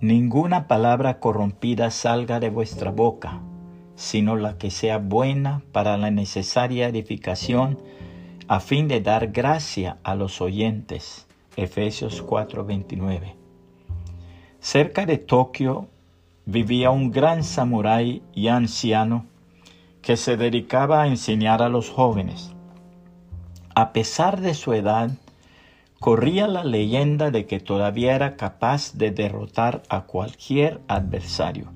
ninguna palabra corrompida salga de vuestra boca, sino la que sea buena para la necesaria edificación, a fin de dar gracia a los oyentes. Efesios 4:29. Cerca de Tokio vivía un gran samurái y anciano que se dedicaba a enseñar a los jóvenes. A pesar de su edad, corría la leyenda de que todavía era capaz de derrotar a cualquier adversario.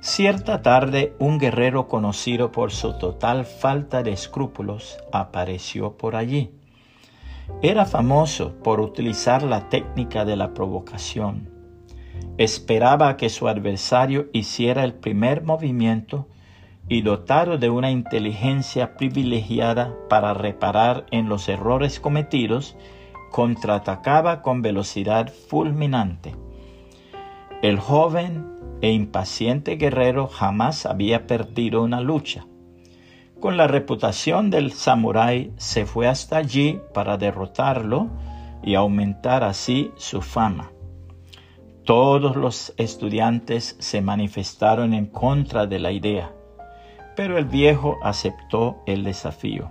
Cierta tarde un guerrero conocido por su total falta de escrúpulos apareció por allí. Era famoso por utilizar la técnica de la provocación. Esperaba que su adversario hiciera el primer movimiento y dotado de una inteligencia privilegiada para reparar en los errores cometidos, contraatacaba con velocidad fulminante. El joven e impaciente guerrero jamás había perdido una lucha. Con la reputación del samurái se fue hasta allí para derrotarlo y aumentar así su fama. Todos los estudiantes se manifestaron en contra de la idea, pero el viejo aceptó el desafío.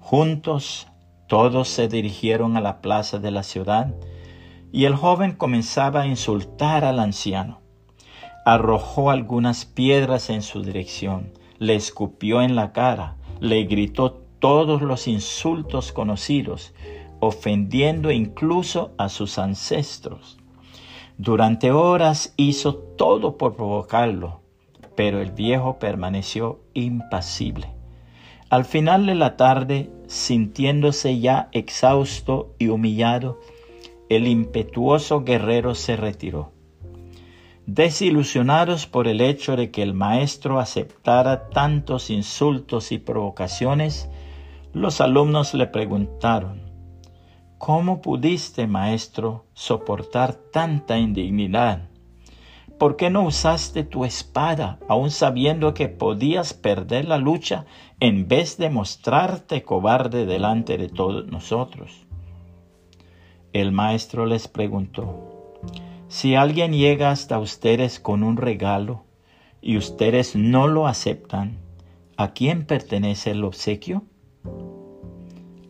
Juntos todos se dirigieron a la plaza de la ciudad y el joven comenzaba a insultar al anciano. Arrojó algunas piedras en su dirección, le escupió en la cara, le gritó todos los insultos conocidos, ofendiendo incluso a sus ancestros. Durante horas hizo todo por provocarlo, pero el viejo permaneció impasible. Al final de la tarde, sintiéndose ya exhausto y humillado, el impetuoso guerrero se retiró. Desilusionados por el hecho de que el maestro aceptara tantos insultos y provocaciones, los alumnos le preguntaron, ¿Cómo pudiste, maestro, soportar tanta indignidad? ¿Por qué no usaste tu espada, aun sabiendo que podías perder la lucha, en vez de mostrarte cobarde delante de todos nosotros? El maestro les preguntó, si alguien llega hasta ustedes con un regalo y ustedes no lo aceptan, ¿a quién pertenece el obsequio?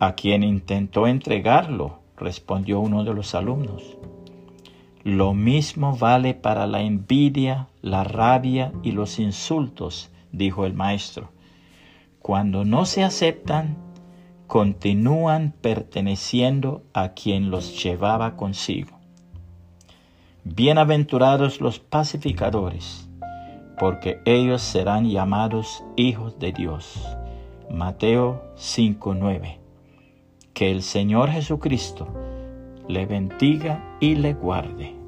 A quien intentó entregarlo, respondió uno de los alumnos. Lo mismo vale para la envidia, la rabia y los insultos, dijo el maestro. Cuando no se aceptan, continúan perteneciendo a quien los llevaba consigo. Bienaventurados los pacificadores, porque ellos serán llamados hijos de Dios. Mateo 5:9. Que el Señor Jesucristo le bendiga y le guarde.